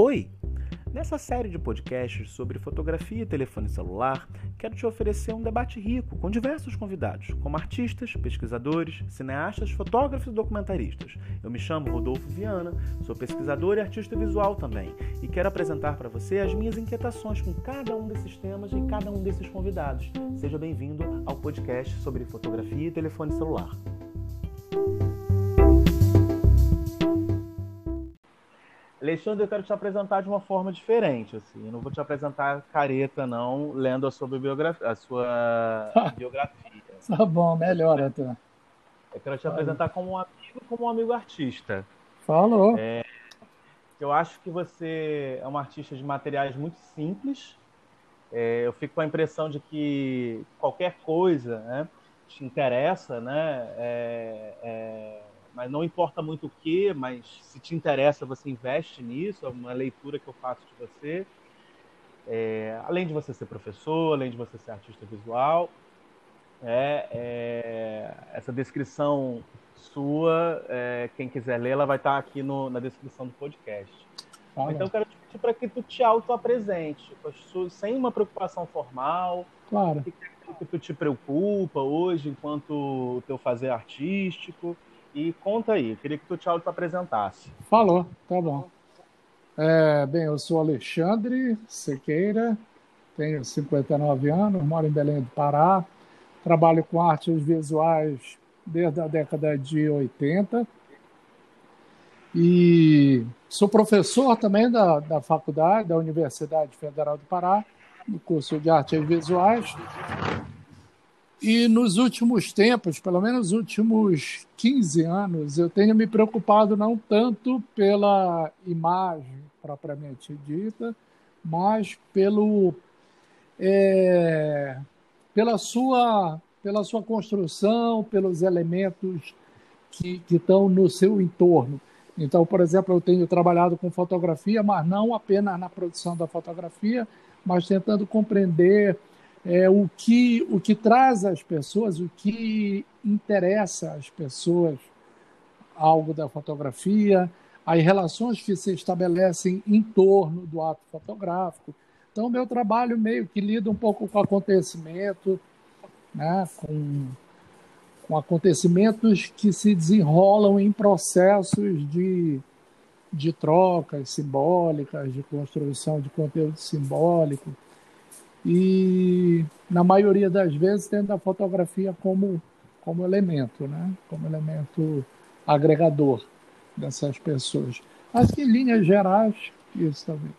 Oi! Nessa série de podcasts sobre fotografia e telefone celular, quero te oferecer um debate rico com diversos convidados, como artistas, pesquisadores, cineastas, fotógrafos e documentaristas. Eu me chamo Rodolfo Viana, sou pesquisador e artista visual também, e quero apresentar para você as minhas inquietações com cada um desses temas e cada um desses convidados. Seja bem-vindo ao podcast sobre fotografia e telefone celular. Alexandre, eu quero te apresentar de uma forma diferente, assim. Eu não vou te apresentar careta, não, lendo a sua biografia. A sua biografia. Tá bom, melhor até. Eu quero te apresentar como um amigo, como um amigo artista. Falou. É, eu acho que você é um artista de materiais muito simples. É, eu fico com a impressão de que qualquer coisa né, te interessa, né? É, é mas não importa muito o que, mas se te interessa, você investe nisso, é uma leitura que eu faço de você. É, além de você ser professor, além de você ser artista visual, é, é essa descrição sua, é, quem quiser ler, ela vai estar aqui no, na descrição do podcast. Fala. Então, eu quero te pedir para que tu te auto-apresente, sem uma preocupação formal. Claro. O que, que tu te preocupa hoje enquanto o teu fazer artístico? E conta aí, queria que tu te apresentasse. Falou, tá bom. É, bem, eu sou Alexandre Sequeira, tenho 59 anos, moro em Belém do Pará, trabalho com artes visuais desde a década de 80 e sou professor também da, da faculdade, da Universidade Federal do Pará, no curso de artes visuais e nos últimos tempos, pelo menos nos últimos 15 anos, eu tenho me preocupado não tanto pela imagem propriamente dita, mas pelo, é, pela, sua, pela sua construção, pelos elementos que, que estão no seu entorno. Então, por exemplo, eu tenho trabalhado com fotografia, mas não apenas na produção da fotografia, mas tentando compreender é, o, que, o que traz às pessoas, o que interessa às pessoas algo da fotografia, as relações que se estabelecem em torno do ato fotográfico. Então, meu trabalho meio que lida um pouco com acontecimento, né, com, com acontecimentos que se desenrolam em processos de, de trocas simbólicas, de construção de conteúdo simbólico e na maioria das vezes tendo a fotografia como como elemento, né? Como elemento agregador dessas pessoas. Acho que em linhas gerais isso talvez.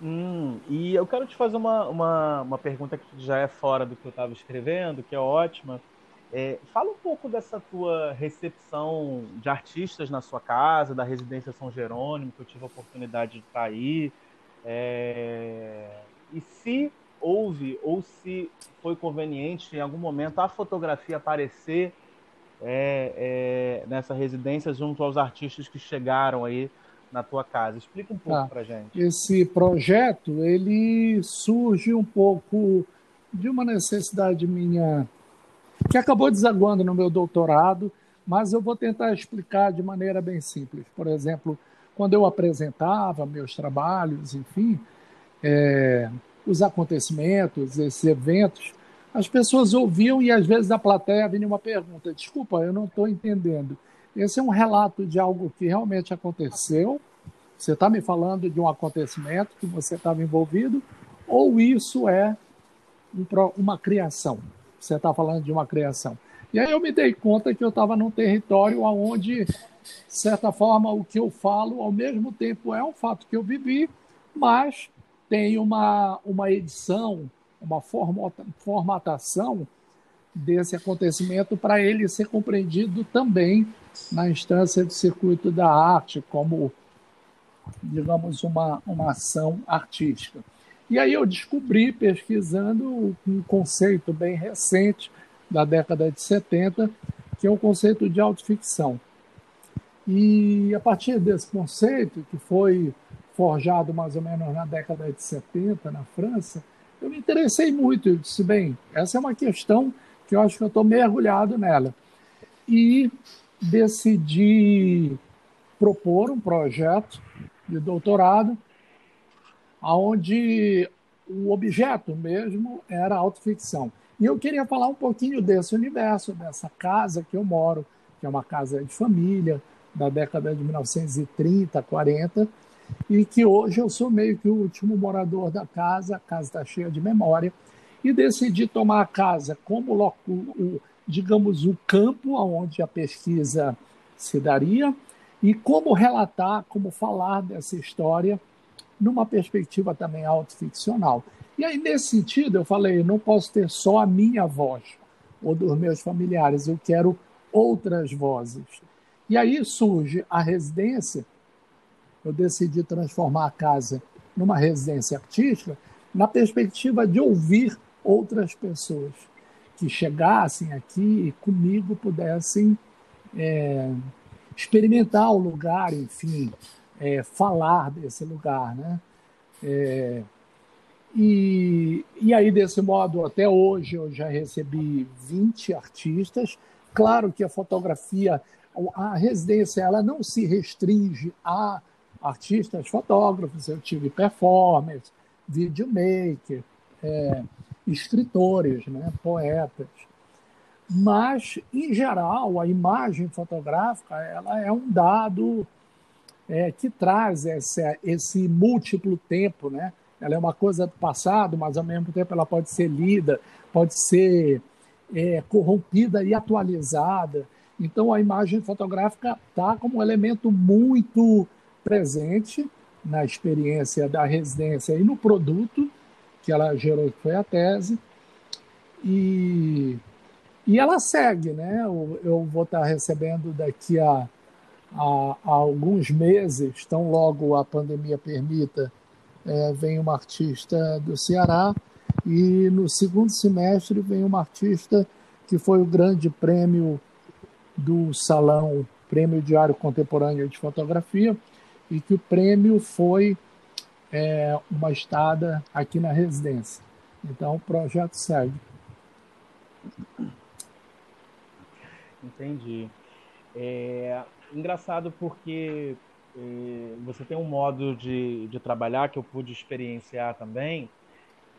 Hum, e eu quero te fazer uma, uma, uma pergunta que já é fora do que eu estava escrevendo, que é ótima. É, fala um pouco dessa tua recepção de artistas na sua casa, da residência São Jerônimo, que eu tive a oportunidade de estar aí. É... E se houve ou se foi conveniente em algum momento a fotografia aparecer é, é, nessa residência junto aos artistas que chegaram aí na tua casa. Explica um pouco ah, para gente. Esse projeto ele surge um pouco de uma necessidade minha que acabou desaguando no meu doutorado, mas eu vou tentar explicar de maneira bem simples. Por exemplo, quando eu apresentava meus trabalhos, enfim, é, os acontecimentos, esses eventos, as pessoas ouviam e às vezes da plateia vinha uma pergunta: desculpa, eu não estou entendendo. Esse é um relato de algo que realmente aconteceu. Você está me falando de um acontecimento que você estava envolvido, ou isso é uma criação? Você está falando de uma criação. E aí eu me dei conta que eu estava num território onde de certa forma, o que eu falo, ao mesmo tempo, é um fato que eu vivi, mas tem uma, uma edição, uma formatação desse acontecimento para ele ser compreendido também na instância do circuito da arte, como, digamos, uma, uma ação artística. E aí eu descobri, pesquisando, um conceito bem recente, da década de 70, que é o conceito de autoficção. E a partir desse conceito, que foi forjado mais ou menos na década de 70 na França, eu me interessei muito. Eu disse, bem, essa é uma questão que eu acho que eu estou mergulhado nela. E decidi propor um projeto de doutorado onde o objeto mesmo era autoficção. E eu queria falar um pouquinho desse universo, dessa casa que eu moro, que é uma casa de família, da década de 1930, 40, e que hoje eu sou meio que o último morador da casa, a casa está cheia de memória, e decidi tomar a casa como, o, digamos, o campo onde a pesquisa se daria, e como relatar, como falar dessa história numa perspectiva também autoficcional. E aí, nesse sentido, eu falei, não posso ter só a minha voz ou dos meus familiares, eu quero outras vozes. E aí surge a residência, eu decidi transformar a casa numa residência artística, na perspectiva de ouvir outras pessoas que chegassem aqui e comigo pudessem é, experimentar o lugar, enfim, é, falar desse lugar, né? É, e, e aí, desse modo, até hoje eu já recebi 20 artistas. Claro que a fotografia, a residência, ela não se restringe a artistas fotógrafos. Eu tive performers, videomaker, é, escritores, né, poetas. Mas, em geral, a imagem fotográfica ela é um dado é, que traz esse, esse múltiplo tempo, né? Ela é uma coisa do passado, mas ao mesmo tempo ela pode ser lida, pode ser é, corrompida e atualizada. Então a imagem fotográfica está como um elemento muito presente na experiência da residência e no produto que ela gerou, que foi a tese. E, e ela segue, né? Eu, eu vou estar recebendo daqui a há, há alguns meses, tão logo a pandemia permita, é, vem uma artista do Ceará e no segundo semestre vem uma artista que foi o grande prêmio do Salão Prêmio Diário Contemporâneo de Fotografia e que o prêmio foi é, uma estada aqui na residência. Então o projeto segue. Entendi. É, engraçado porque eh, você tem um modo de, de trabalhar que eu pude experienciar também,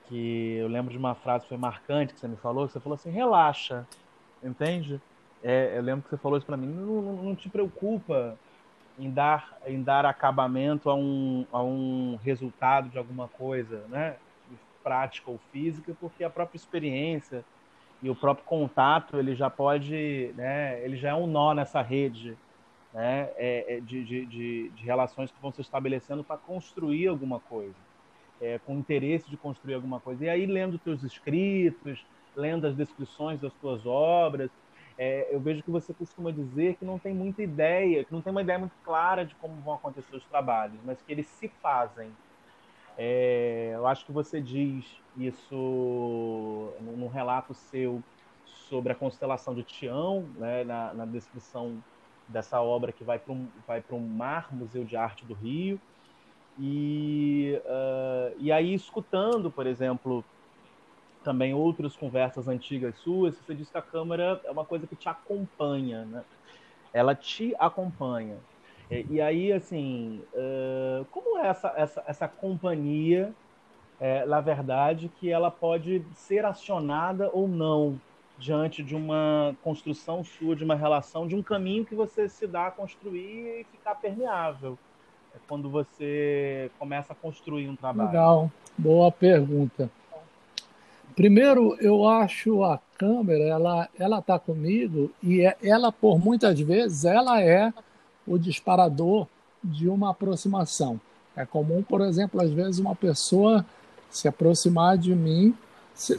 que eu lembro de uma frase que foi marcante que você me falou, que você falou assim, relaxa, entende? É, eu lembro que você falou isso para mim, não, não, não, te preocupa em dar, em dar acabamento a um, a um resultado de alguma coisa, né? prática ou física, porque a própria experiência e o próprio contato ele já pode, né? Ele já é um nó nessa rede né, é, é, de, de, de, de, relações que vão se estabelecendo para construir alguma coisa, é, com interesse de construir alguma coisa. E aí, lendo teus escritos, lendo as descrições das tuas obras, é, eu vejo que você costuma dizer que não tem muita ideia, que não tem uma ideia muito clara de como vão acontecer os trabalhos, mas que eles se fazem. É, eu acho que você diz isso num relato seu sobre a constelação de Tião, né, na, na descrição dessa obra que vai para um, vai mar, Museu de Arte do Rio. E, uh, e aí, escutando, por exemplo, também outras conversas antigas suas, você diz que a câmera é uma coisa que te acompanha, né? Ela te acompanha. E, e aí, assim, uh, como é essa, essa, essa companhia, é, na verdade, que ela pode ser acionada ou não diante de uma construção sua, de uma relação, de um caminho que você se dá a construir e ficar permeável. É quando você começa a construir um trabalho. Legal, boa pergunta. Primeiro, eu acho a câmera, ela ela está comigo e é, ela por muitas vezes ela é o disparador de uma aproximação. É comum, por exemplo, às vezes uma pessoa se aproximar de mim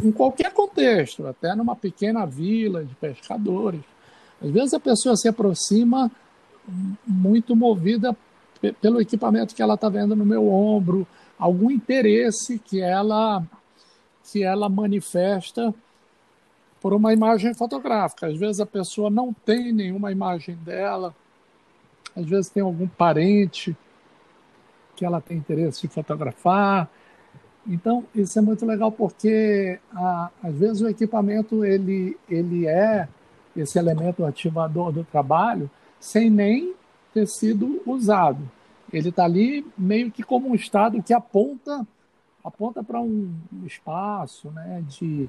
em qualquer contexto, até numa pequena vila de pescadores. Às vezes a pessoa se aproxima muito movida pelo equipamento que ela está vendo no meu ombro, algum interesse que ela que ela manifesta por uma imagem fotográfica. Às vezes a pessoa não tem nenhuma imagem dela, às vezes tem algum parente que ela tem interesse em fotografar, então, isso é muito legal porque, a, às vezes, o equipamento ele, ele é esse elemento ativador do trabalho sem nem ter sido usado. Ele está ali meio que como um estado que aponta aponta para um espaço né, de,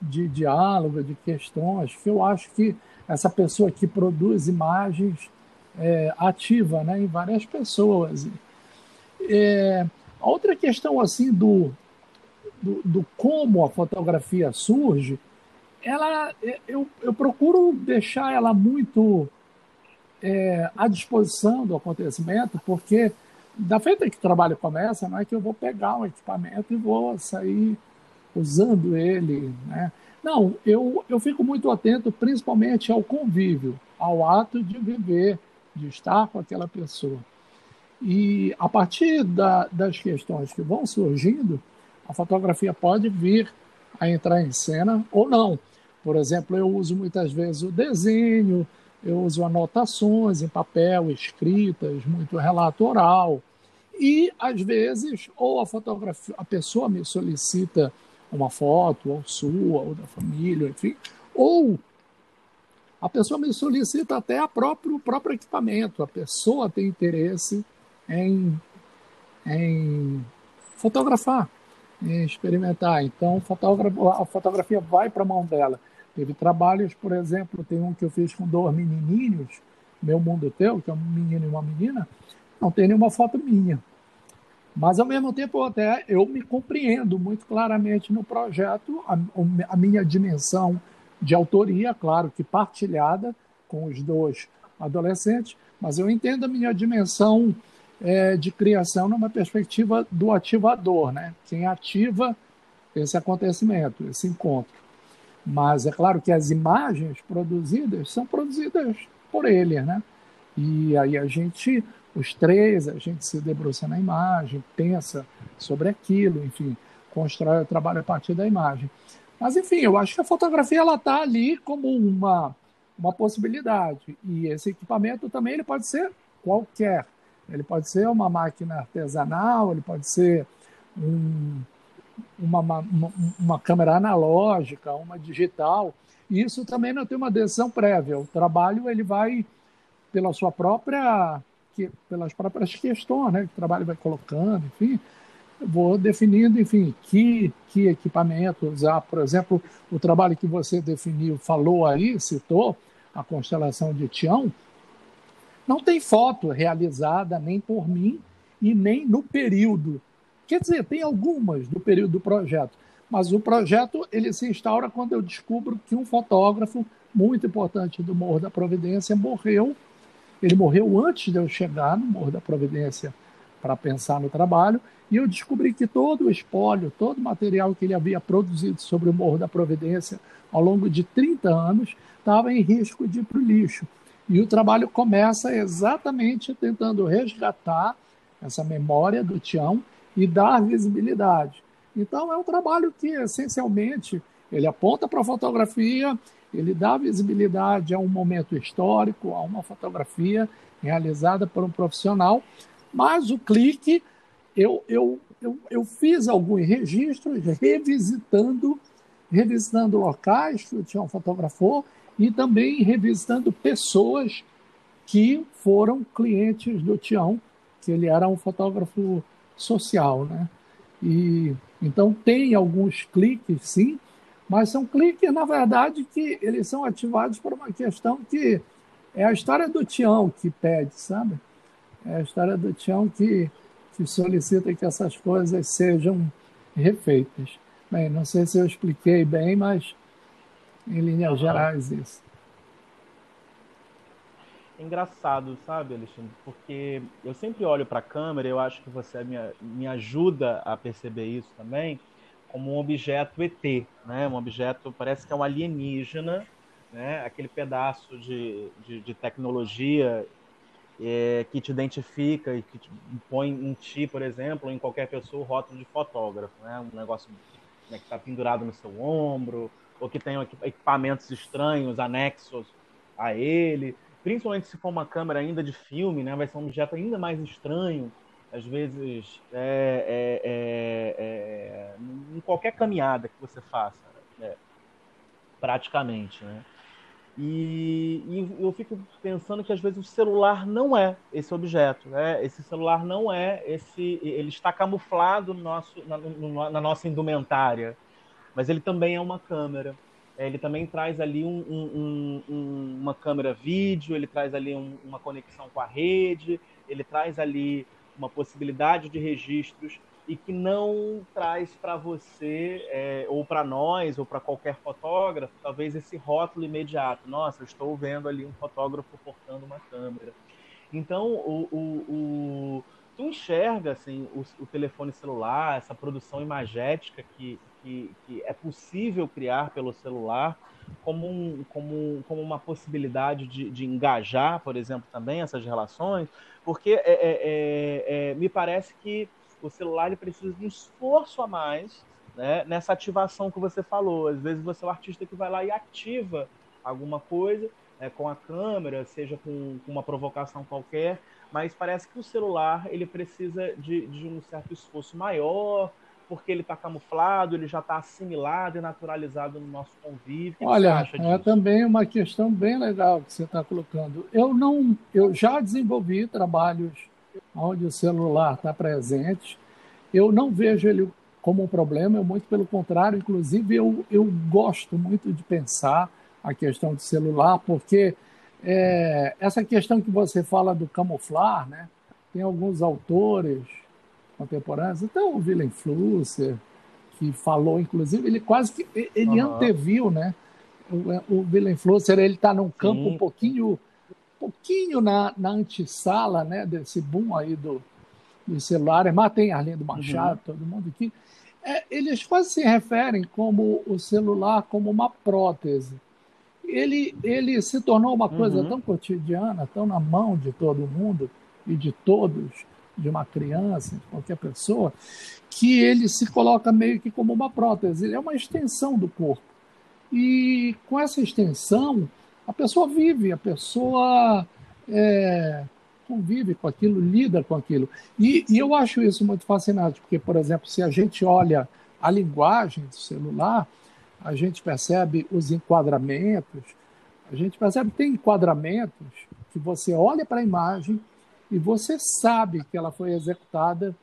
de diálogo, de questões, que eu acho que essa pessoa que produz imagens é, ativa né, em várias pessoas. É, a outra questão assim do, do, do, como a fotografia surge, ela eu, eu procuro deixar ela muito é, à disposição do acontecimento, porque da feita que o trabalho começa, não é que eu vou pegar um equipamento e vou sair usando ele, né? Não, eu, eu fico muito atento principalmente ao convívio, ao ato de viver, de estar com aquela pessoa. E a partir da, das questões que vão surgindo, a fotografia pode vir a entrar em cena ou não. Por exemplo, eu uso muitas vezes o desenho, eu uso anotações em papel, escritas, muito relato oral. E, às vezes, ou a fotografia, a pessoa me solicita uma foto, ou sua, ou da família, enfim, ou a pessoa me solicita até a próprio, o próprio equipamento. A pessoa tem interesse em, em fotografar, em experimentar. Então, a fotografia vai para a mão dela. Teve trabalhos, por exemplo, tem um que eu fiz com dois menininhos, Meu Mundo Teu, que é um menino e uma menina, não tem nenhuma foto minha. Mas, ao mesmo tempo, até eu me compreendo muito claramente no projeto, a, a minha dimensão de autoria, claro que partilhada com os dois adolescentes, mas eu entendo a minha dimensão é, de criação numa perspectiva do ativador, né? quem ativa esse acontecimento, esse encontro. Mas é claro que as imagens produzidas são produzidas por ele, né? E aí a gente, os três, a gente se debruça na imagem, pensa sobre aquilo, enfim, constrói o trabalho a partir da imagem. Mas enfim, eu acho que a fotografia ela está ali como uma, uma possibilidade. E esse equipamento também ele pode ser qualquer. Ele pode ser uma máquina artesanal, ele pode ser um, uma, uma, uma câmera analógica, uma digital. Isso também não tem uma decisão prévia. O trabalho ele vai pela sua própria que, pelas próprias questões, né, o trabalho vai colocando, enfim, vou definindo, enfim, que, que equipamento usar. Por exemplo, o trabalho que você definiu, falou aí, citou, a constelação de Tião, não tem foto realizada nem por mim e nem no período. Quer dizer, tem algumas do período do projeto, mas o projeto ele se instaura quando eu descubro que um fotógrafo muito importante do Morro da Providência morreu. Ele morreu antes de eu chegar no Morro da Providência para pensar no trabalho e eu descobri que todo o espólio, todo o material que ele havia produzido sobre o Morro da Providência ao longo de 30 anos estava em risco de ir para o lixo. E o trabalho começa exatamente tentando resgatar essa memória do Tião e dar visibilidade. Então é um trabalho que essencialmente ele aponta para a fotografia, ele dá visibilidade a um momento histórico, a uma fotografia realizada por um profissional, mas o clique eu, eu, eu, eu fiz alguns registros revisitando, revisitando locais que o Tião fotografou e também revisitando pessoas que foram clientes do Tião, que ele era um fotógrafo social, né? E então tem alguns cliques, sim, mas são cliques na verdade que eles são ativados por uma questão que é a história do Tião que pede, sabe? É a história do Tião que que solicita que essas coisas sejam refeitas. Bem, não sei se eu expliquei bem, mas em linhas gerais isso. É engraçado, sabe, Alexandre? Porque eu sempre olho para a câmera, eu acho que você me, me ajuda a perceber isso também, como um objeto ET, né? Um objeto, parece que é um alienígena, né? Aquele pedaço de, de, de tecnologia é, que te identifica e que te põe em ti, por exemplo, em qualquer pessoa, o rótulo de fotógrafo, né? Um negócio né, que está pendurado no seu ombro, ou que tem equipamentos estranhos anexos a ele. Principalmente se for uma câmera ainda de filme, né? Vai ser um objeto ainda mais estranho, às vezes, é, é, é, é em qualquer caminhada que você faça, né? praticamente, né? E, e, eu fico pensando que às vezes o celular não é esse objeto, né? Esse celular não é esse, ele está camuflado no nosso, na, no, na nossa indumentária, mas ele também é uma câmera. É, ele também traz ali um, um, um, uma câmera vídeo, ele traz ali uma conexão com a rede, ele traz ali uma possibilidade de registros e que não traz para você, é, ou para nós, ou para qualquer fotógrafo, talvez esse rótulo imediato. Nossa, eu estou vendo ali um fotógrafo portando uma câmera. Então, o, o, o tu enxerga assim, o, o, telefone celular, essa produção imagética que, que, que, é possível criar pelo celular, como, um, como, como uma possibilidade de, de engajar, por exemplo, também essas relações, porque é, é, é, é me parece que o celular ele precisa de um esforço a mais né, nessa ativação que você falou. Às vezes você é o artista que vai lá e ativa alguma coisa né, com a câmera, seja com, com, uma provocação qualquer, mas parece que o celular ele precisa de, de um certo esforço maior, porque ele está camuflado, ele já está assimilado e naturalizado no nosso convívio. O Olha, é também uma questão bem legal que você está colocando. Eu não, eu já desenvolvi trabalhos onde o celular está presente. Eu não vejo ele como um problema, eu muito pelo contrário, inclusive eu, eu gosto muito de pensar a questão do celular, porque é, essa questão que você fala do camuflar, né? tem alguns autores contemporâneos, então o Willem Flusser, que falou, inclusive, ele quase que ele uhum. anteviu, né? O, o Willem Flusser, ele está num campo Sim. um pouquinho pouquinho na, na antessala né, desse boom aí do, dos celulares, mas tem Arlindo Machado, uhum. todo mundo aqui. É, eles quase se referem como o celular como uma prótese. Ele, ele se tornou uma coisa uhum. tão cotidiana, tão na mão de todo mundo e de todos, de uma criança, de qualquer pessoa, que ele se coloca meio que como uma prótese. Ele é uma extensão do corpo. E com essa extensão, a pessoa vive, a pessoa é, convive com aquilo, lida com aquilo. E, e, eu acho isso muito fascinante, porque, por exemplo, se a gente olha a linguagem do celular, a gente percebe os enquadramentos, a gente percebe que tem enquadramentos que você olha para a imagem e você sabe que ela foi executada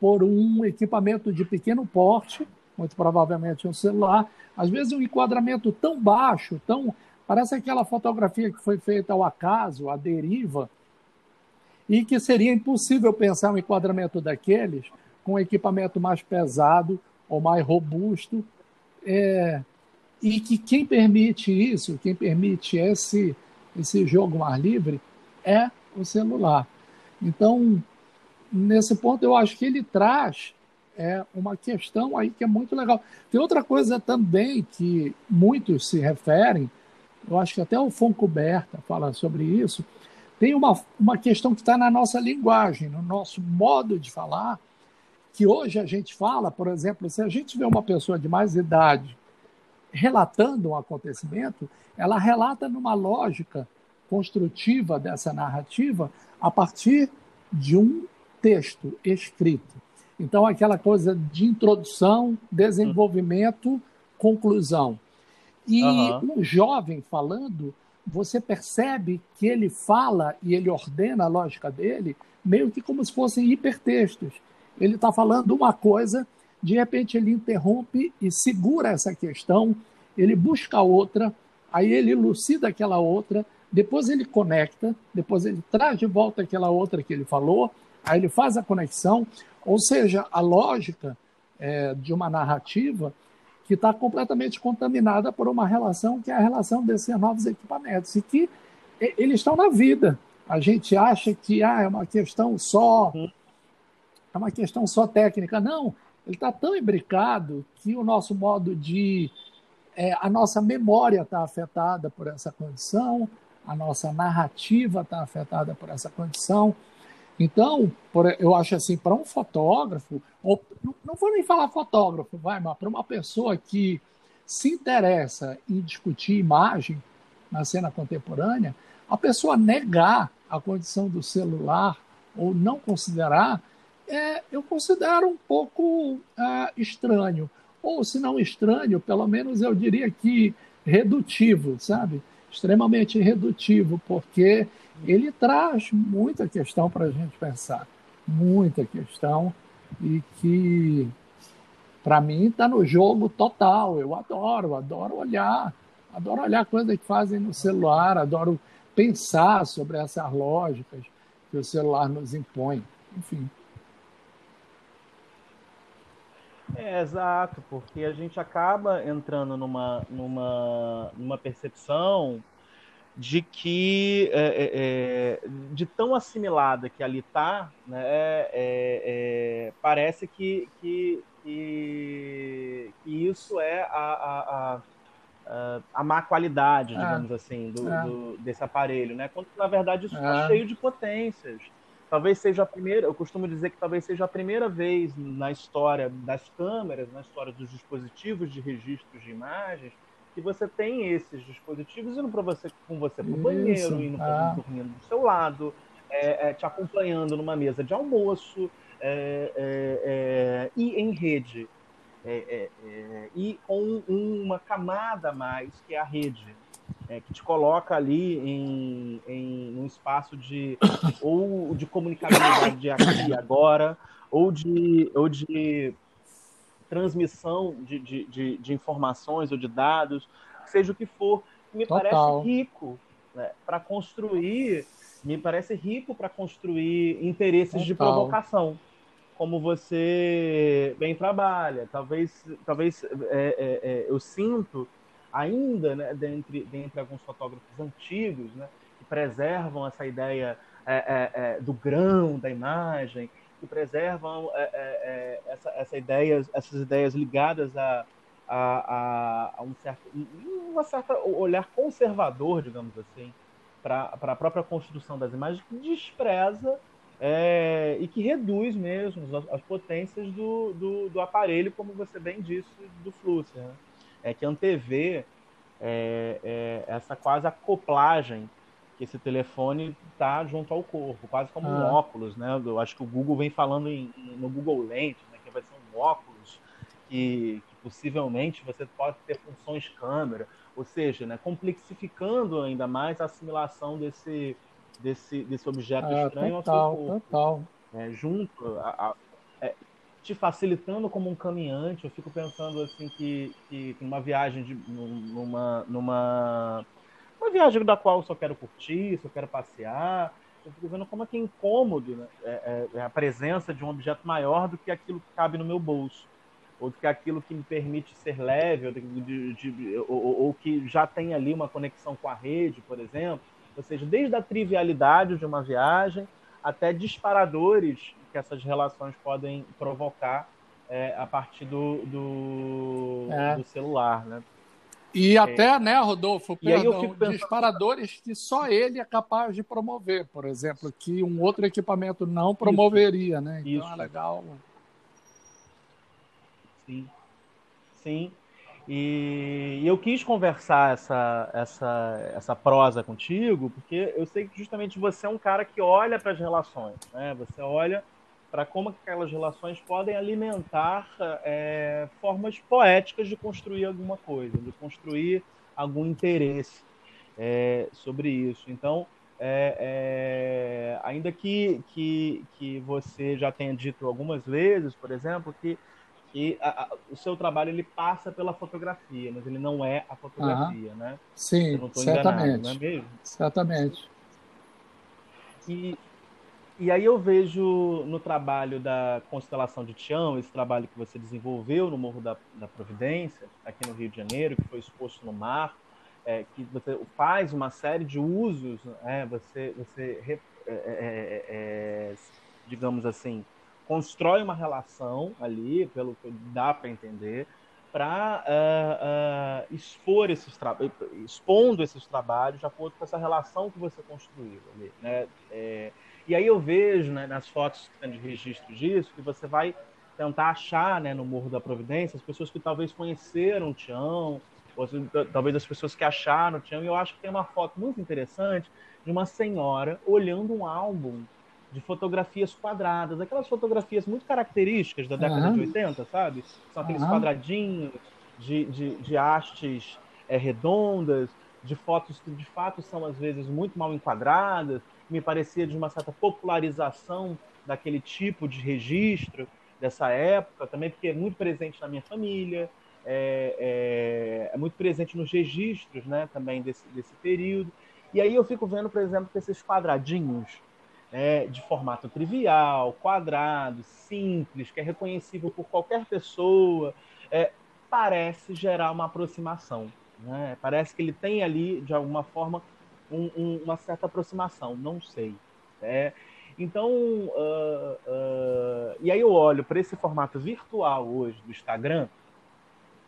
por um equipamento de pequeno porte, muito provavelmente um celular, às vezes um enquadramento tão baixo, tão Parece aquela fotografia que foi feita ao acaso, à deriva, e que seria impossível pensar um enquadramento daqueles com um equipamento mais pesado ou mais robusto. É, e que quem permite isso, quem permite esse, esse jogo mais livre, é o celular. Então, nesse ponto, eu acho que ele traz é, uma questão aí que é muito legal. Tem outra coisa também que muitos se referem, eu acho que até o Foncoberta fala sobre isso, tem uma, uma questão que está na nossa linguagem, no nosso modo de falar, que hoje a gente fala, por exemplo, se a gente vê uma pessoa de mais idade relatando um acontecimento, ela relata numa lógica construtiva dessa narrativa a partir de um texto escrito. Então, aquela coisa de introdução, desenvolvimento, conclusão. E uhum. um jovem falando, você percebe que ele fala e ele ordena a lógica dele meio que como se fossem hipertextos. Ele está falando uma coisa, de repente ele interrompe e segura essa questão, ele busca outra, aí ele elucida aquela outra, depois ele conecta, depois ele traz de volta aquela outra que ele falou, aí ele faz a conexão, ou seja, a lógica é, de uma narrativa que está completamente contaminada por uma relação que é a relação desses novos equipamentos e que eles estão na vida. A gente acha que ah, é uma questão só é uma questão só técnica. Não, ele está tão imbricado que o nosso modo de é, a nossa memória está afetada por essa condição, a nossa narrativa está afetada por essa condição. Então, eu acho assim, para um fotógrafo, ou não vou nem falar fotógrafo, vai, mas para uma pessoa que se interessa em discutir imagem na cena contemporânea, a pessoa negar a condição do celular ou não considerar, é, eu considero um pouco é, estranho. Ou, se não estranho, pelo menos eu diria que redutivo, sabe? Extremamente redutivo, porque ele traz muita questão para a gente pensar, muita questão, e que, para mim, está no jogo total. Eu adoro, adoro olhar, adoro olhar coisas que fazem no celular, adoro pensar sobre essas lógicas que o celular nos impõe, enfim. É, exato, porque a gente acaba entrando numa, numa, numa percepção de que é, é, é de tão assimilada que ali está, né, é, é, parece que, que, que, que, isso é a, a, a, a má qualidade, digamos assim, do, do, desse aparelho, né? Quando na verdade isso está cheio de potências talvez seja a primeira, eu costumo dizer que talvez seja a primeira vez na história das câmeras, na história dos dispositivos de registros de imagens, que você tem esses dispositivos indo para você com você para o banheiro, indo ah. dormindo do seu lado, é, é, te acompanhando numa mesa de almoço é, é, é e em rede. É, e com uma camada a mais que é a rede é, que te coloca ali em, em um espaço de ou de comunicabilidade de aqui e agora, ou de, ou de transmissão de, de, de, de informações ou de dados, seja o que for, me Total. parece rico né, para construir, me parece rico para construir interesses Total. de provocação como você bem trabalha. Talvez, talvez é, é, é, eu sinto ainda né, dentre, dentre alguns fotógrafos antigos, né, que preservam essa ideia é, é, é, do grão da imagem, que preservam é, é, é, essa, essa ideia, essas ideias ligadas a, a, a, um certo uma certa olhar conservador, digamos assim, para a própria construção das imagens, que despreza é, e que reduz mesmo as, as potências do, do, do, aparelho, como você bem disse, do Flusser. Né? É que antevê é, é, essa quase acoplagem que esse telefone está junto ao corpo, quase como ah. um óculos, né? Eu acho que o Google vem falando em, no Google Lens, né, que vai ser um óculos que, que, possivelmente você pode ter funções câmera, ou seja, né, complexificando ainda mais a assimilação desse, desse, desse objeto ah, estranho total, ao seu corpo. Total. É, junto a, a te facilitando como um caminhante. Eu fico pensando assim que, que uma viagem de numa numa uma viagem da qual eu só quero curtir, só quero passear. Eu fico vendo como é que é incômodo né? é, é, é, a presença de um objeto maior do que aquilo que cabe no meu bolso, ou do que aquilo que me permite ser leve, ou, de, de, ou, ou que já tem ali uma conexão com a rede, por exemplo. Ou seja, desde a trivialidade de uma viagem até disparadores que essas relações podem provocar é, a partir do, do, é. do, celular, né? E até, né, Rodolfo, perdão, pensando... disparadores que só ele é capaz de promover, por exemplo, que um outro equipamento não promoveria, Isso. né? Então Isso. é legal. Sim, sim. E, eu quis conversar essa, essa, essa prosa contigo, porque eu sei que justamente você é um cara que olha para as relações, né? Você olha para como aquelas relações podem alimentar é, formas poéticas de construir alguma coisa, de construir algum interesse é, sobre isso. Então, é, é, ainda que, que, que você já tenha dito algumas vezes, por exemplo, que, que a, a, o seu trabalho ele passa pela fotografia, mas ele não é a fotografia, né? Sim, certamente. Enganado, não é mesmo? Certamente. E, e aí eu vejo no trabalho da constelação de Tião, esse trabalho que você desenvolveu no Morro da, da Providência, aqui no Rio de Janeiro, que foi exposto no mar, é, que você faz uma série de usos, é, você, você é é, é, é, digamos assim, constrói uma relação ali, pelo que dá para entender, para uh, uh, expor esses expondo esses trabalhos de acordo com essa relação que você construiu ali, né? E aí eu vejo né, nas fotos de registro disso que você vai tentar achar né, no Morro da Providência as pessoas que talvez conheceram o Tião, ou talvez as pessoas que acharam o Tião. E eu acho que tem uma foto muito interessante de uma senhora olhando um álbum de fotografias quadradas, aquelas fotografias muito características da década uhum. de 80, sabe? São aqueles uhum. quadradinhos de, de, de hastes é, redondas, de fotos que de fato são às vezes muito mal enquadradas, me parecia de uma certa popularização daquele tipo de registro dessa época, também porque é muito presente na minha família, é, é, é muito presente nos registros né, também desse, desse período. E aí eu fico vendo, por exemplo, esses quadradinhos é, de formato trivial, quadrado, simples, que é reconhecível por qualquer pessoa, é, parece gerar uma aproximação. Né? Parece que ele tem ali, de alguma forma, um, um, uma certa aproximação, não sei. É, então, uh, uh, e aí eu olho para esse formato virtual hoje do Instagram,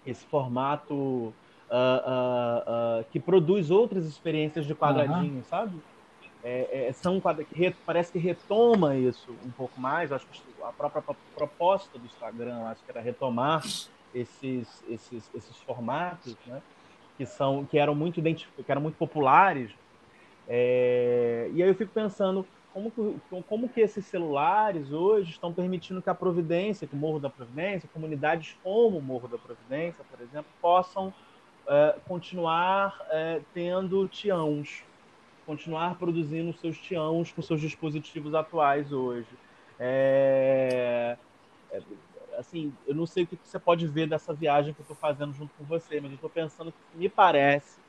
esse formato uh, que produz outras experiências de quadradinho, uhum. sabe? É, é, são parece que retoma isso um pouco mais. acho que a própria proposta do Instagram, acho que era retomar esses, esses, esses formatos, né? Que são que eram muito que eram muito populares é, e aí eu fico pensando como que, como que esses celulares hoje estão permitindo que a Providência, que o Morro da Providência, comunidades como o Morro da Providência, por exemplo, possam é, continuar é, tendo tiãos, continuar produzindo seus tiãos com seus dispositivos atuais hoje. É, assim, eu não sei o que você pode ver dessa viagem que eu estou fazendo junto com você, mas eu estou pensando que me parece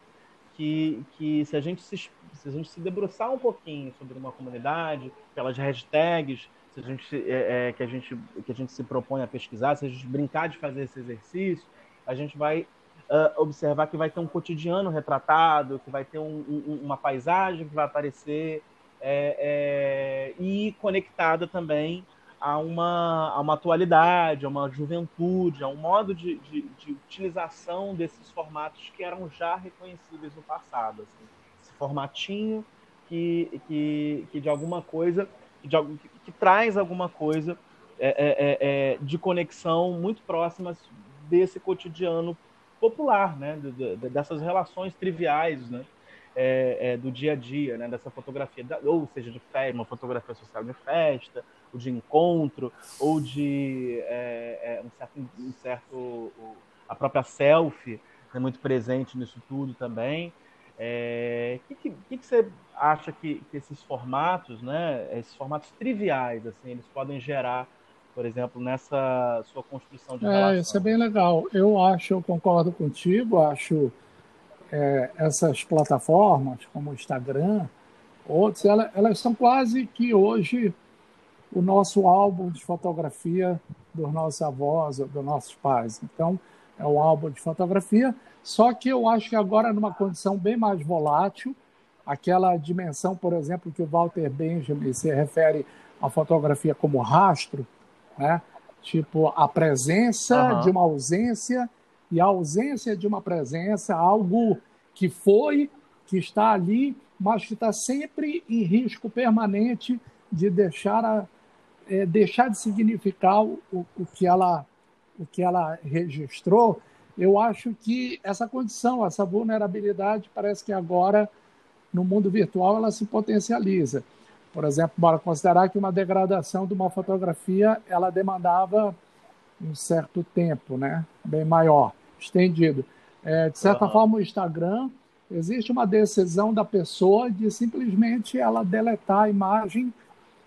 que, que se, a gente se, se a gente se debruçar um pouquinho sobre uma comunidade, pelas hashtags, se a gente, é, é, que, a gente, que a gente se propõe a pesquisar, se a gente brincar de fazer esse exercício, a gente vai uh, observar que vai ter um cotidiano retratado, que vai ter um, um, uma paisagem que vai aparecer é, é e conectada também a uma, a uma atualidade, a uma juventude, a um modo de, de, de utilização desses formatos que eram já reconhecíveis no passado. Assim. Esse formatinho que, que, que de alguma coisa, de, que, que traz alguma coisa é, é, é, é, de conexão muito próximas desse cotidiano popular, né? De, de, dessas relações triviais, né? É, é, do dia a dia, né? Dessa fotografia, ou seja, de festa, uma fotografia social de festa, ou de encontro, ou de é, é, um certo, um certo a própria selfie é muito presente nisso tudo também. O é, que, que, que, você acha que, que, esses formatos, né, esses formatos triviais, assim, eles podem gerar, por exemplo, nessa sua construção de é, relação? Isso é bem legal. Eu acho, eu concordo contigo, acho é, essas plataformas como o Instagram, outros, elas, elas são quase que hoje o nosso álbum de fotografia dos nossos avós, dos nossos pais. Então, é um álbum de fotografia, só que eu acho que agora numa condição bem mais volátil, aquela dimensão, por exemplo, que o Walter Benjamin se refere à fotografia como rastro, né? tipo a presença uhum. de uma ausência e a ausência de uma presença, algo que foi, que está ali, mas que está sempre em risco permanente de deixar a, é, deixar de significar o, o, que ela, o que ela registrou, eu acho que essa condição, essa vulnerabilidade, parece que agora, no mundo virtual, ela se potencializa. Por exemplo, bora considerar que uma degradação de uma fotografia ela demandava um certo tempo, né? bem maior, estendido. É, de certa uhum. forma, o Instagram, existe uma decisão da pessoa de simplesmente ela deletar a imagem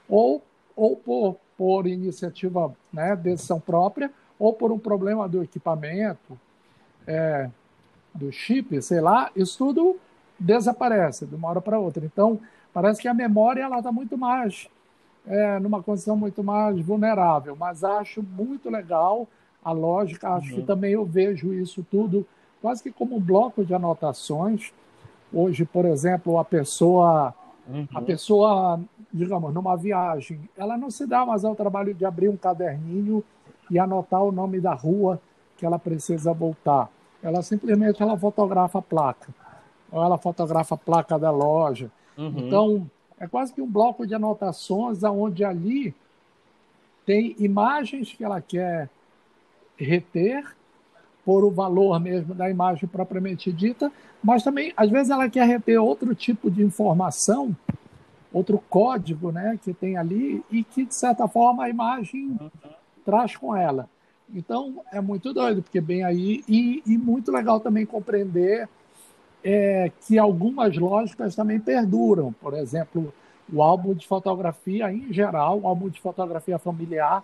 ou ou por, por iniciativa, né, decisão própria, ou por um problema do equipamento, é, do chip, sei lá, isso tudo desaparece de uma hora para outra. Então, parece que a memória ela está muito mais, é, numa condição muito mais vulnerável, mas acho muito legal a lógica, acho uhum. que também eu vejo isso tudo quase que como um bloco de anotações. Hoje, por exemplo, a pessoa, uhum. a pessoa digamos, numa viagem, ela não se dá mais ao trabalho de abrir um caderninho e anotar o nome da rua que ela precisa voltar. Ela simplesmente ela fotografa a placa, ou ela fotografa a placa da loja. Uhum. Então, é quase que um bloco de anotações onde ali tem imagens que ela quer reter por o valor mesmo da imagem propriamente dita, mas também, às vezes, ela quer reter outro tipo de informação outro código né, que tem ali e que, de certa forma, a imagem uhum. traz com ela. Então, é muito doido, porque bem aí, e, e muito legal também compreender é, que algumas lógicas também perduram. Por exemplo, o álbum de fotografia, em geral, o álbum de fotografia familiar,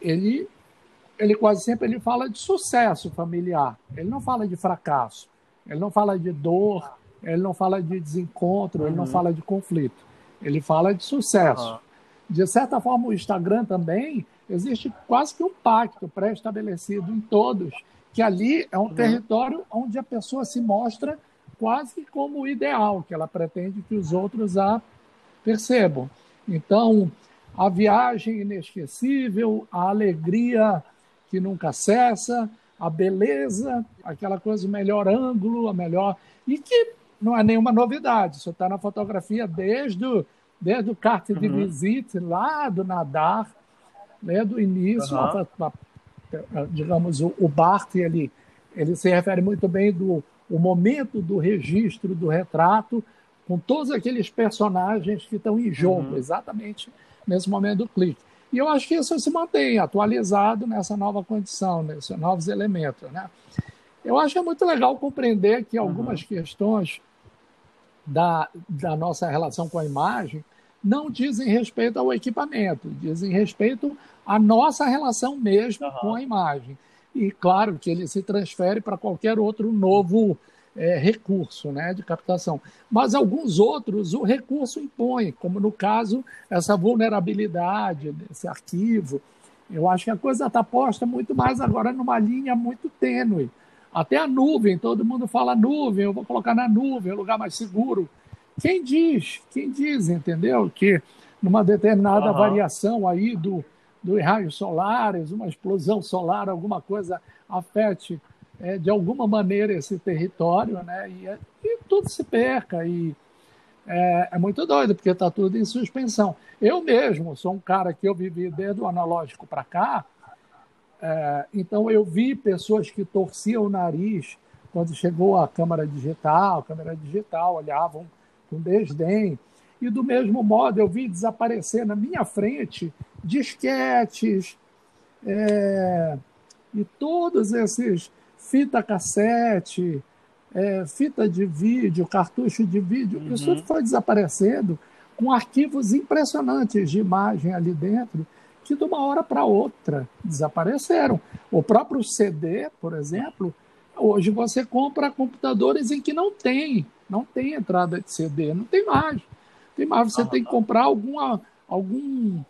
ele, ele quase sempre ele fala de sucesso familiar. Ele não fala de fracasso. Ele não fala de dor. Ele não fala de desencontro. Uhum. Ele não uhum. fala de conflito. Ele fala de sucesso. Uhum. De certa forma, o Instagram também existe quase que um pacto pré-estabelecido em todos, que ali é um uhum. território onde a pessoa se mostra quase como o ideal, que ela pretende que os outros a percebam. Então, a viagem inesquecível, a alegria que nunca cessa, a beleza, aquela coisa, o melhor ângulo, a melhor. E que não é nenhuma novidade, isso está na fotografia desde o, desde o carte de uhum. visite, lá do nadar, né, do início, uhum. a, a, digamos, o, o Bart, ele, ele se refere muito bem do o momento do registro do retrato com todos aqueles personagens que estão em jogo, uhum. exatamente nesse momento do clique. E eu acho que isso se mantém atualizado nessa nova condição, nesses novos elementos. Né? Eu acho que é muito legal compreender que algumas uhum. questões da, da nossa relação com a imagem não dizem respeito ao equipamento, dizem respeito à nossa relação mesmo uhum. com a imagem. E claro que ele se transfere para qualquer outro novo é, recurso né, de captação. Mas alguns outros o recurso impõe, como no caso essa vulnerabilidade desse arquivo. Eu acho que a coisa está posta muito mais agora numa linha muito tênue. Até a nuvem, todo mundo fala nuvem, eu vou colocar na nuvem, é o lugar mais seguro. Quem diz? Quem diz, entendeu? Que numa determinada uhum. variação aí do, dos raios solares, uma explosão solar, alguma coisa afete é, de alguma maneira esse território, né? E, é, e tudo se perca e é, é muito doido porque está tudo em suspensão. Eu mesmo sou um cara que eu vivi desde o analógico para cá, é, então eu vi pessoas que torciam o nariz quando chegou a câmera digital, câmera digital, olhavam com desdém. E do mesmo modo eu vi desaparecer na minha frente disquetes é, e todos esses fita cassete, é, fita de vídeo, cartucho de vídeo, uhum. isso tudo foi desaparecendo com arquivos impressionantes de imagem ali dentro que de uma hora para outra desapareceram. O próprio CD, por exemplo, hoje você compra computadores em que não tem, não tem entrada de CD, não tem mais. Tem mais, você tem que comprar alguma, algum,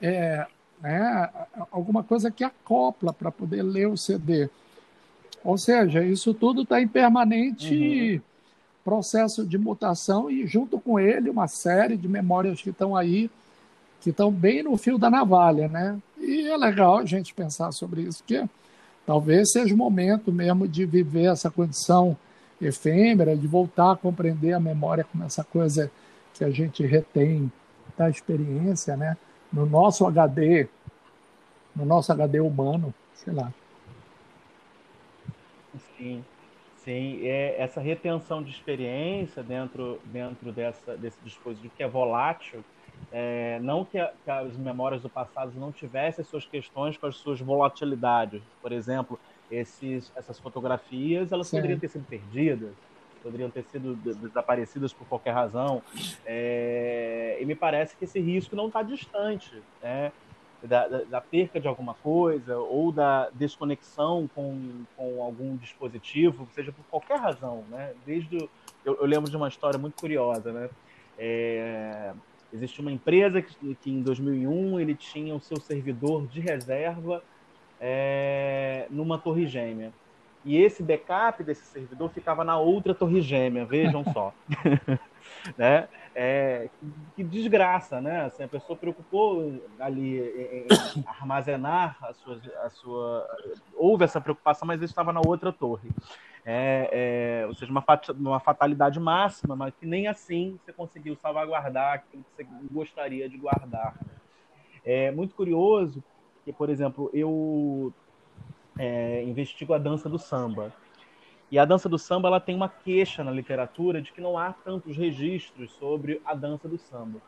é, né, alguma coisa que acopla para poder ler o CD. Ou seja, isso tudo está em permanente uhum. processo de mutação e, junto com ele, uma série de memórias que estão aí, que estão bem no fio da navalha, né? E é legal a gente pensar sobre isso, que talvez seja o momento mesmo de viver essa condição efêmera, de voltar a compreender a memória como essa coisa que a gente retém da experiência, né? No nosso HD, no nosso HD humano, sei lá. Sim, sim. É, essa retenção de experiência dentro, dentro dessa, desse dispositivo que é volátil, é, não que, a, que, as memórias do passado não tivessem as suas questões com as suas volatilidades. Por exemplo, esses, essas fotografias elas sim. poderiam ter sido perdidas, poderiam ter sido desaparecidas por qualquer razão. É, e me parece que esse risco não está distante. Né? da, da, da, perca de alguma coisa ou da desconexão com, com algum dispositivo, seja por qualquer razão, né? Desde eu, eu, lembro de uma história muito curiosa, né? É, existe uma empresa que, que, em 2001 ele tinha o seu servidor de reserva é, numa torre gêmea. E esse backup desse servidor ficava na outra torre gêmea, vejam só. né? É, que, desgraça, né? Assim, a pessoa preocupou ali em, armazenar a sua, a sua. Houve essa preocupação, mas ele estava na outra torre. É, é, ou seja, uma, fat, uma fatalidade máxima, mas que nem assim você conseguiu salvaguardar aquilo que você gostaria de guardar. É muito curioso que, por exemplo, eu é, investigo a dança do samba. E a dança do samba ela tem uma queixa na literatura de que não há tantos registros sobre a dança do samba.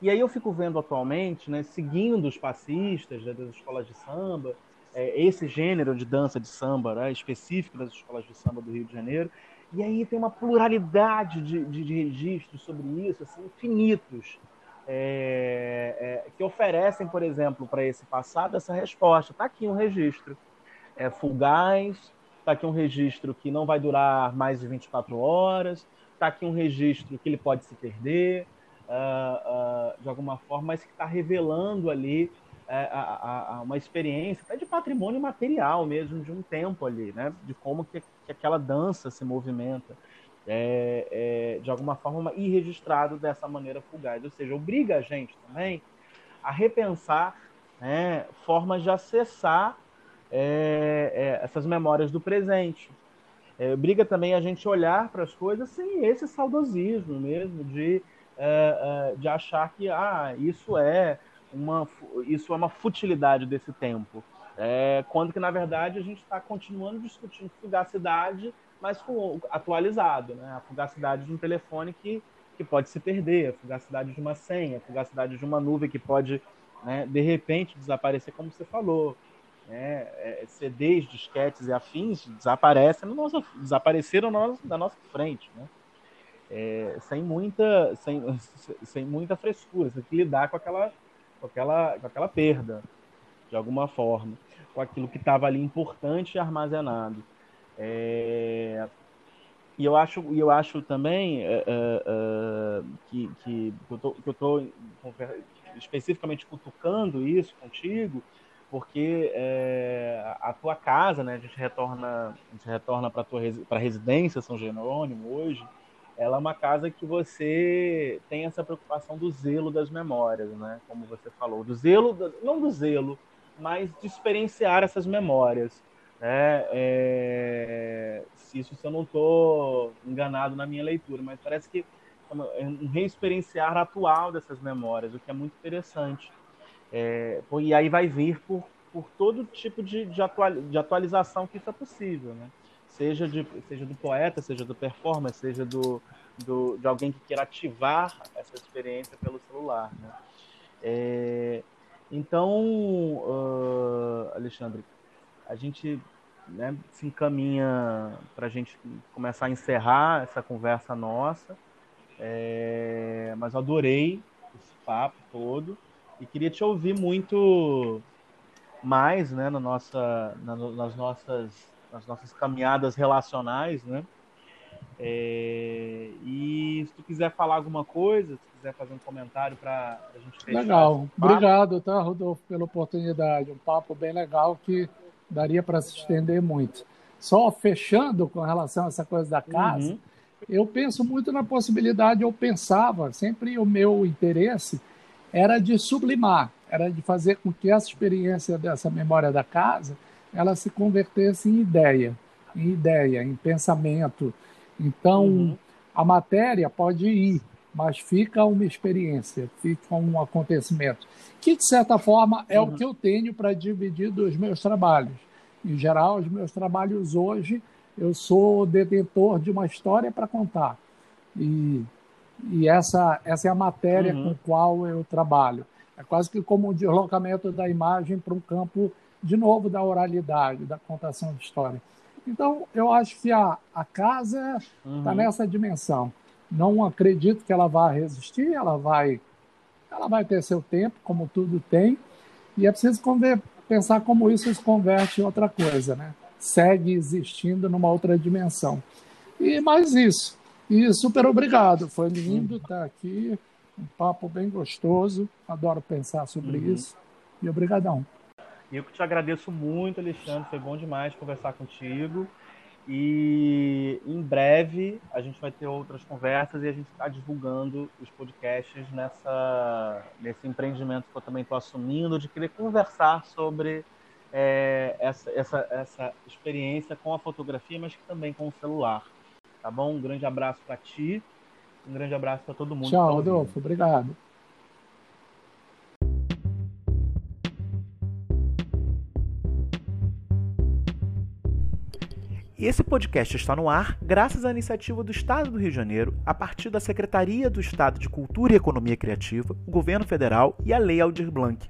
E aí eu fico vendo atualmente, né, seguindo os passistas né, das escolas de samba, é, esse gênero de dança de samba né, específico das escolas de samba do Rio de Janeiro, E aí tem uma pluralidade de, de, de registros sobre isso, assim, infinitos, é, é, que oferecem, por exemplo, para esse passado essa resposta. Está aqui um registro é, fugaz, está aqui um registro que não vai durar mais de 24 horas, está aqui um registro que ele pode se perder, uh, uh, de alguma forma, mas que está revelando ali a, a uma experiência até de patrimônio material mesmo, de um tempo ali, né? De como que, que aquela dança se movimenta. É, é, de alguma forma irregistrado dessa maneira fugaz. Ou seja, obriga a gente também a repensar né, formas de acessar é, é essas memórias do presente. É, obriga também a gente olhar para as coisas sem esse saudosismo mesmo, de, é, de achar que ah, isso é uma, isso é uma futilidade desse tempo. É, quando que, na verdade, a gente está continuando discutindo fugacidade, mas com, atualizado. Né? A fugacidade de um telefone que, que pode se perder, a fugacidade de uma senha, a fugacidade de uma nuvem que pode, né, de repente, desaparecer, como você falou. Né? É, CDs, disquetes e afins desaparecem no nosso, desapareceram no, da nossa frente. Né? É, sem, muita, sem, sem muita frescura. Você tem que lidar com aquela com aquela, com aquela perda, de alguma forma, com aquilo que estava ali importante e armazenado. É... E eu acho, eu acho também é, é, é que, que eu estou especificamente cutucando isso contigo, porque é, a tua casa, né, a gente retorna, a gente retorna para a residência São Jerônimo hoje, ela é uma casa que você tem essa preocupação do zelo das memórias, né? Como você falou, do zelo, não do zelo, mas de experienciar essas memórias. Né? É, se isso se eu não estou enganado na minha leitura, mas parece que é um reexperienciar atual dessas memórias, o que é muito interessante. É, e aí vai vir por, por todo tipo de, de, atual, de atualização que isso é possível, né? seja, de, seja do poeta, seja do performer, seja do, do, de alguém que queira ativar essa experiência pelo celular. Né? É, então, uh, Alexandre, a gente né, se encaminha para a gente começar a encerrar essa conversa nossa, é, mas eu adorei esse papo todo e queria te ouvir muito mais né, na nossa, na, nas nossas nas nossas caminhadas relacionais, né? É, e se tu quiser falar alguma coisa, se quiser fazer um comentário para a gente fechar. Legal, obrigado, tá, Rodolfo, pela oportunidade. Um papo bem legal que daria para se estender muito. Só fechando com relação a essa coisa da casa, uhum. eu penso muito na possibilidade, eu pensava, sempre o meu interesse era de sublimar, era de fazer com que essa experiência dessa memória da casa ela se convertesse em ideia, em ideia, em pensamento. Então, uhum. a matéria pode ir, mas fica uma experiência, fica um acontecimento, que de certa forma é uhum. o que eu tenho para dividir dos meus trabalhos. Em geral, os meus trabalhos hoje, eu sou detentor de uma história para contar. E, e essa, essa é a matéria uhum. com a qual eu trabalho. É quase que como um deslocamento da imagem para um campo de novo, da oralidade, da contação de história. Então, eu acho que a, a casa está uhum. nessa dimensão. Não acredito que ela vá resistir, ela vai, ela vai ter seu tempo, como tudo tem, e é preciso conver, pensar como isso se converte em outra coisa, né? Segue existindo numa outra dimensão. E mais isso. E super obrigado. Foi lindo estar aqui. Um papo bem gostoso. Adoro pensar sobre uhum. isso. E obrigadão. Eu que te agradeço muito, Alexandre. Foi bom demais conversar contigo. E em breve a gente vai ter outras conversas e a gente está divulgando os podcasts nessa, nesse empreendimento que eu também estou assumindo, de querer conversar sobre é, essa, essa, essa experiência com a fotografia, mas também com o celular. Tá bom? Um grande abraço para ti, um grande abraço para todo mundo. Tchau, tá Rodolfo. Obrigado. E esse podcast está no ar graças à iniciativa do Estado do Rio de Janeiro, a partir da Secretaria do Estado de Cultura e Economia Criativa, o Governo Federal e a Lei Aldir Blanc.